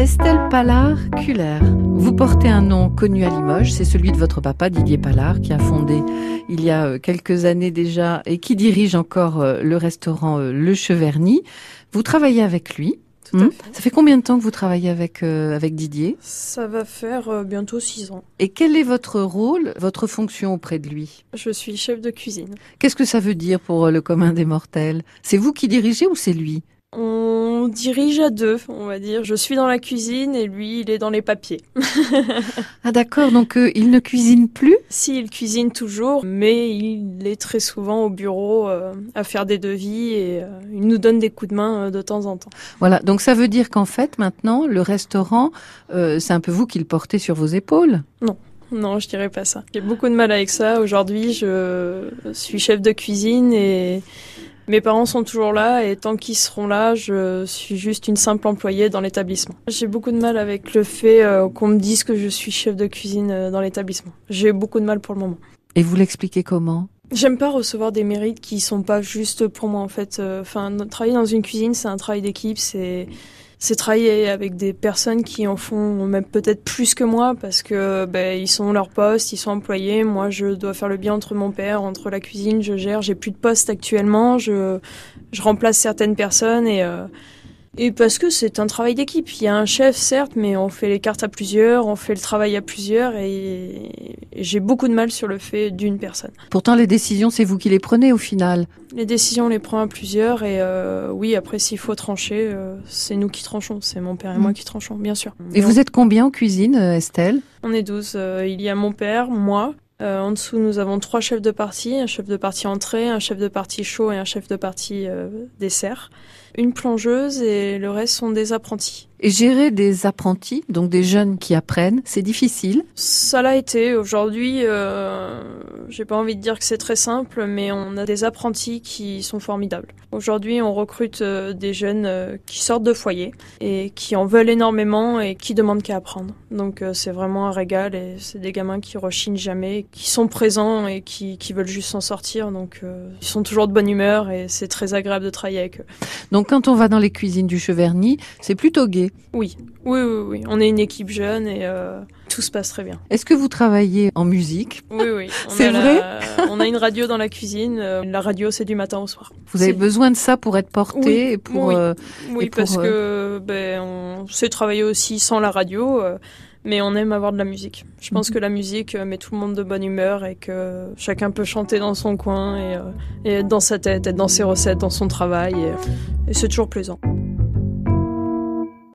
Estelle Pallard-Culler. Vous portez un nom connu à Limoges, c'est celui de votre papa Didier Pallard qui a fondé il y a euh, quelques années déjà et qui dirige encore euh, le restaurant euh, Le Cheverny. Vous travaillez avec lui. Tout à Hmm. fait. Ça fait combien de temps que vous travaillez avec, euh, avec Didier? Ça va faire euh, bientôt six ans. Et quel est votre rôle, votre fonction auprès de lui? Je suis chef de cuisine. Qu'est-ce que ça veut dire pour le commun des mortels? C'est vous qui dirigez ou c'est lui? On dirige à deux, on va dire. Je suis dans la cuisine et lui, il est dans les papiers. Ah d'accord, donc euh, il ne cuisine plus? Si, il cuisine toujours, mais il est très souvent au bureau euh, à faire des devis et euh, il nous donne des coups de main de temps en temps. Voilà, donc ça veut dire qu'en fait maintenant, le restaurant, c'est un peu vous qui le portez sur vos épaules? Non, je dirais pas ça. J'ai beaucoup de mal avec ça. Aujourd'hui, je suis chef de cuisine et mes parents sont toujours là et tant qu'ils seront là, je suis juste une simple employée dans l'établissement. J'ai beaucoup de mal avec le fait euh, qu'on me dise que je suis chef de cuisine euh, dans l'établissement. J'ai beaucoup de mal pour le moment. Et vous l'expliquez comment? J'aime pas recevoir des mérites qui sont pas juste pour moi en fait. Euh, Enfin, travailler dans une cuisine, c'est un travail d'équipe, c'est c'est travailler avec des personnes qui en font même peut-être plus que moi parce que ben ils sont leur poste, ils sont employés. Moi, je dois faire le bien entre mon père, entre la cuisine, je gère. J'ai plus de poste actuellement, je je remplace certaines personnes et euh, et parce que c'est un travail d'équipe. Il y a un chef, certes, mais on fait les cartes à plusieurs, on fait le travail à plusieurs et, j'ai beaucoup de mal sur le fait d'une personne. Pourtant, les décisions, c'est vous qui les prenez au final. Les décisions, on les prend à plusieurs et euh, oui, après, s'il faut trancher, euh, c'est nous qui tranchons. C'est mon père et moi Mm. qui tranchons, bien sûr. Et vous êtes combien en cuisine, euh, Estelle? On est 12. Euh, il y a mon père, moi. Euh, en dessous, nous avons trois chefs de partie. Un chef de partie entrée, un chef de partie chaud et un chef de partie euh, dessert. Une plongeuse et le reste sont des apprentis. Et gérer des apprentis, donc des jeunes qui apprennent, c'est difficile. Ça l'a été. Aujourd'hui, euh, j'ai pas envie de dire que c'est très simple, mais on a des apprentis qui sont formidables. Aujourd'hui, on recrute euh, des jeunes euh, qui sortent de foyer et qui en veulent énormément et qui demandent qu'à apprendre. Donc c'est vraiment un régal et c'est des gamins qui rechignent jamais, qui sont présents et qui, qui veulent juste s'en sortir. Donc euh, ils sont toujours de bonne humeur et c'est très agréable de travailler avec eux. Donc quand on va dans les cuisines du Cheverny, c'est plutôt gai. Oui, oui, oui, oui. On est une équipe jeune et euh, tout se passe très bien. Est-ce que vous travaillez en musique? Oui, oui. C'est la- vrai? On a une radio dans la cuisine. euh, La radio, c'est du matin au soir. Vous avez besoin de ça pour être porté Oui, et pour oui. euh, Oui, Et pour, parce que ben, on sait travailler aussi sans la radio, euh, mais on aime avoir de la musique. Je pense Mhm. que la musique euh, met tout le monde de bonne humeur et que chacun peut chanter dans son coin et, euh, et être dans sa tête, être dans ses recettes, dans son travail. Et, et c'est toujours plaisant.